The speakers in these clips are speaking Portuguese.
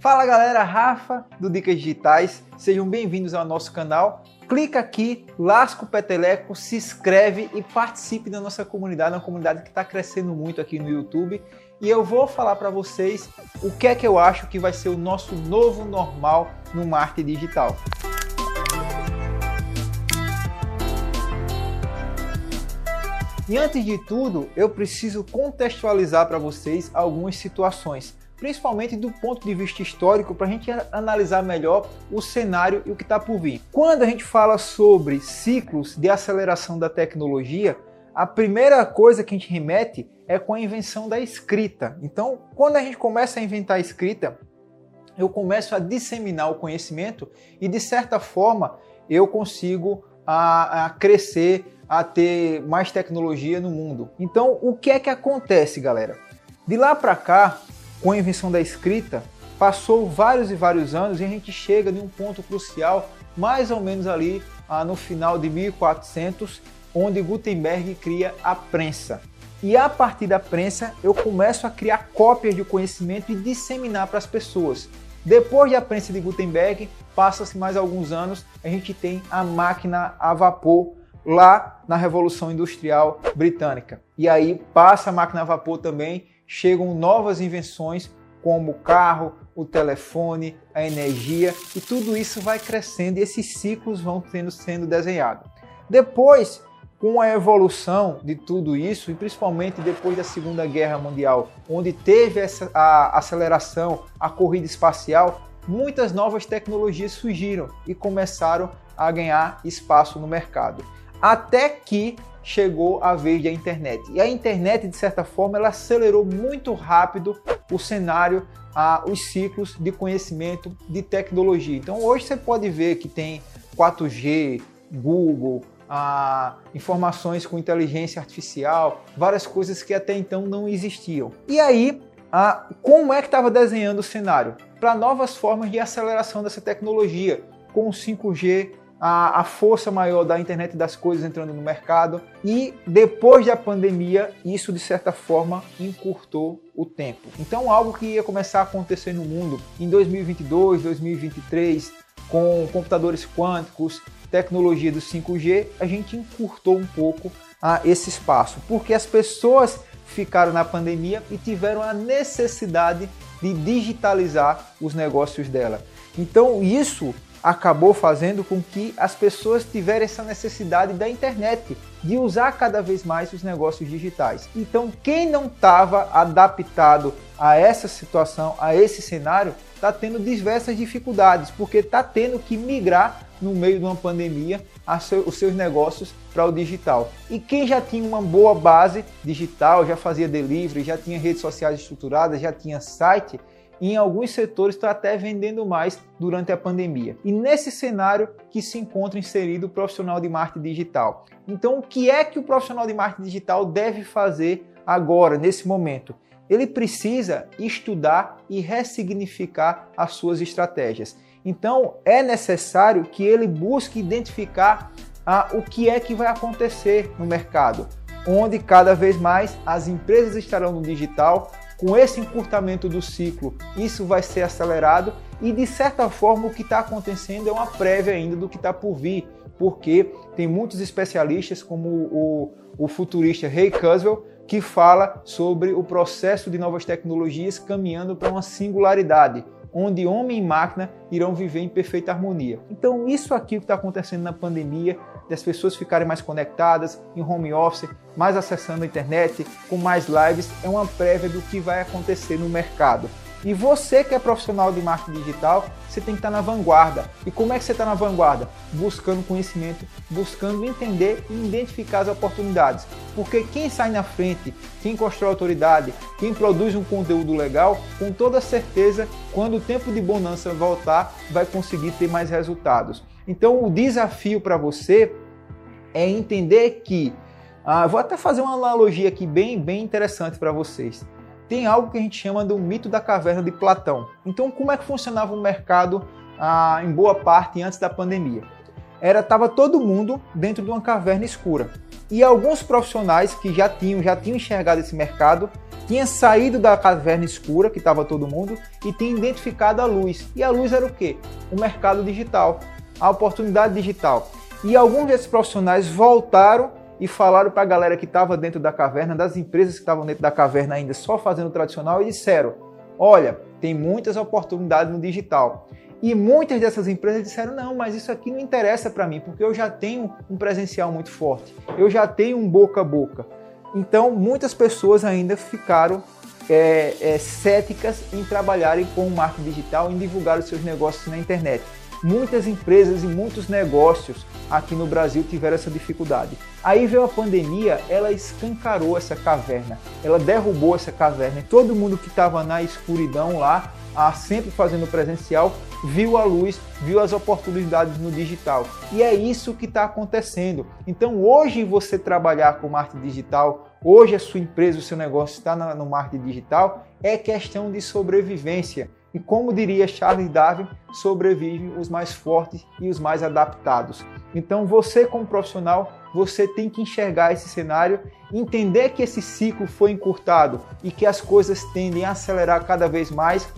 Fala galera, Rafa do Dicas Digitais, sejam bem-vindos ao nosso canal. Clica aqui, lasca o peteleco, se inscreve e participe da nossa comunidade, uma comunidade que está crescendo muito aqui no YouTube. E eu vou falar para vocês o que é que eu acho que vai ser o nosso novo normal no marketing digital. E antes de tudo, eu preciso contextualizar para vocês algumas situações principalmente do ponto de vista histórico, para a gente analisar melhor o cenário e o que está por vir. Quando a gente fala sobre ciclos de aceleração da tecnologia, a primeira coisa que a gente remete é com a invenção da escrita. Então, quando a gente começa a inventar a escrita, eu começo a disseminar o conhecimento e, de certa forma, eu consigo a, a crescer, a ter mais tecnologia no mundo. Então, o que é que acontece, galera? De lá para cá, com a invenção da escrita, passou vários e vários anos e a gente chega em um ponto crucial, mais ou menos ali ah, no final de 1400, onde Gutenberg cria a prensa. E a partir da prensa eu começo a criar cópias de conhecimento e disseminar para as pessoas. Depois da prensa de Gutenberg, passa-se mais alguns anos, a gente tem a máquina a vapor lá na Revolução Industrial Britânica. E aí passa a máquina a vapor também chegam novas invenções como o carro, o telefone, a energia e tudo isso vai crescendo e esses ciclos vão tendo, sendo desenhados. Depois, com a evolução de tudo isso e principalmente depois da Segunda Guerra Mundial, onde teve essa a aceleração, a corrida espacial, muitas novas tecnologias surgiram e começaram a ganhar espaço no mercado. Até que chegou a vez da internet. E a internet, de certa forma, ela acelerou muito rápido o cenário, ah, os ciclos de conhecimento de tecnologia. Então hoje você pode ver que tem 4G, Google, ah, informações com inteligência artificial, várias coisas que até então não existiam. E aí, como é que estava desenhando o cenário? Para novas formas de aceleração dessa tecnologia, com o 5G, a, a, força maior da internet das coisas entrando no mercado e depois da pandemia isso de certa forma encurtou o tempo. Então algo que ia começar a acontecer no mundo em 2022, 2023 com computadores quânticos, tecnologia do 5G, a gente encurtou um pouco a esse espaço, porque as pessoas ficaram na pandemia e tiveram a necessidade de digitalizar os negócios dela. Então isso acabou fazendo com que as pessoas tivessem essa necessidade da internet, de usar cada vez mais os negócios digitais. Então, quem não estava adaptado a essa situação, a esse cenário, está tendo diversas dificuldades, porque está tendo que migrar no meio de uma pandemia seu, os seus negócios para o digital. E quem já tinha uma boa base digital, já fazia delivery, já tinha redes sociais estruturadas, já tinha site, e em alguns setores está até vendendo mais durante a pandemia. E nesse cenário que se encontra inserido o profissional de marketing digital. Então, o que é que o profissional de marketing digital deve fazer agora, nesse momento? Ele precisa estudar e ressignificar as suas estratégias. Então, é necessário que ele busque identificar ah, o que é que vai acontecer no mercado, onde cada vez mais as empresas estarão no digital, com esse encurtamento do ciclo, isso vai ser acelerado e de certa forma o que está acontecendo é uma prévia ainda do que está por vir, porque tem muitos especialistas como o, o futurista Ray Kurzweil que fala sobre o processo de novas tecnologias caminhando para uma singularidade, onde homem e máquina irão viver em perfeita harmonia. Então, isso aqui que está acontecendo na pandemia, das pessoas ficarem mais conectadas em home office, mais acessando a internet, com mais lives, é uma prévia do que vai acontecer no mercado. E você que é profissional de marketing digital, você tem que estar na vanguarda. E como é que você está na vanguarda? Buscando conhecimento, buscando entender e identificar as oportunidades. Porque quem sai na frente, quem constrói autoridade, quem produz um conteúdo legal, com toda certeza, quando o tempo de bonança voltar, vai conseguir ter mais resultados. Então o desafio para você é entender que, ah, vou até fazer uma analogia aqui bem, bem interessante para vocês tem algo que a gente chama do mito da caverna de Platão. Então, como é que funcionava o mercado ah, em boa parte antes da pandemia? Era tava todo mundo dentro de uma caverna escura. E alguns profissionais que já tinham já tinham enxergado esse mercado tinha saído da caverna escura que estava todo mundo e tinha identificado a luz. E a luz era o quê? O mercado digital, a oportunidade digital. E alguns desses profissionais voltaram e falaram para a galera que estava dentro da caverna, das empresas que estavam dentro da caverna ainda só fazendo tradicional, e disseram: Olha, tem muitas oportunidades no digital. E muitas dessas empresas disseram: não, mas isso aqui não interessa para mim, porque eu já tenho um presencial muito forte, eu já tenho um boca a boca. Então, muitas pessoas ainda ficaram é, é, céticas em trabalharem com o marketing digital, em divulgar os seus negócios na internet. Muitas empresas e muitos negócios aqui no Brasil tiveram essa dificuldade. Aí veio a pandemia, ela escancarou essa caverna, ela derrubou essa caverna e todo mundo que estava na escuridão lá, sempre fazendo presencial, viu a luz, viu as oportunidades no digital. E é isso que está acontecendo. Então hoje você trabalhar com marketing digital, hoje a sua empresa, o seu negócio está no marketing digital, é questão de sobrevivência. E como diria Charles Darwin, sobrevivem os mais fortes e os mais adaptados. Então você como profissional, você tem que enxergar esse cenário, entender que esse ciclo foi encurtado e que as coisas tendem a acelerar cada vez mais.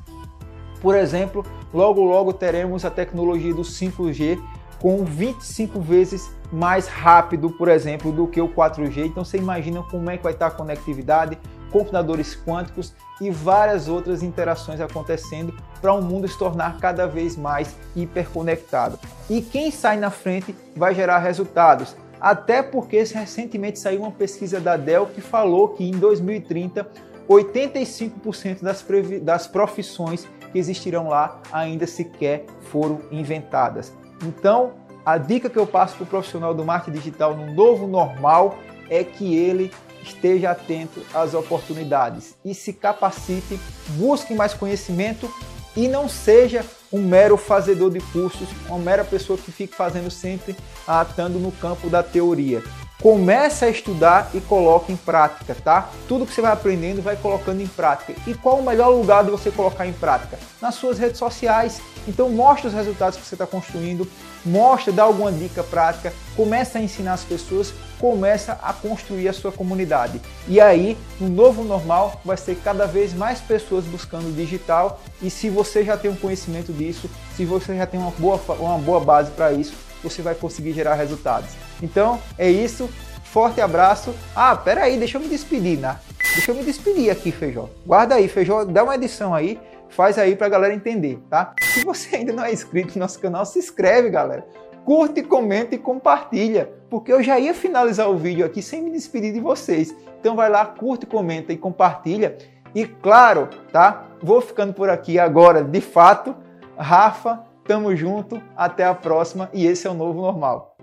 Por exemplo, logo logo teremos a tecnologia do 5G com 25 vezes mais rápido, por exemplo, do que o 4G. Então você imagina como é que vai estar a conectividade, computadores quânticos e várias outras interações acontecendo para o um mundo se tornar cada vez mais hiperconectado. E quem sai na frente vai gerar resultados. Até porque recentemente saiu uma pesquisa da Dell que falou que em 2030 85% das, das profissões que existirão lá ainda sequer foram inventadas. Então, a dica que eu passo para o profissional do marketing digital no novo normal é que ele esteja atento às oportunidades e se capacite, busque mais conhecimento e não seja um mero fazedor de cursos, uma mera pessoa que fique fazendo sempre, atando no campo da teoria. Comece a estudar e coloque em prática, tá? Tudo que você vai aprendendo, vai colocando em prática. E qual o melhor lugar de você colocar em prática? Nas suas redes sociais. Então mostre os resultados que você está construindo, mostra, dá alguma dica prática, começa a ensinar as pessoas, começa a construir a sua comunidade. E aí, no novo normal, vai ser cada vez mais pessoas buscando digital. E se você já tem um conhecimento disso, se você já tem uma boa, uma boa base para isso, você vai conseguir gerar resultados. Então é isso. Forte abraço. Ah, pera aí, deixa eu me despedir, né? Deixa eu me despedir aqui, Feijó. Guarda aí, Feijó, dá uma edição aí, faz aí pra galera entender, tá? Se você ainda não é inscrito no nosso canal, se inscreve, galera. Curte, comenta e compartilha, porque eu já ia finalizar o vídeo aqui sem me despedir de vocês. Então vai lá, curte, comenta e compartilha. E claro, tá? Vou ficando por aqui agora, de fato. Rafa, tamo junto, até a próxima e esse é o novo normal.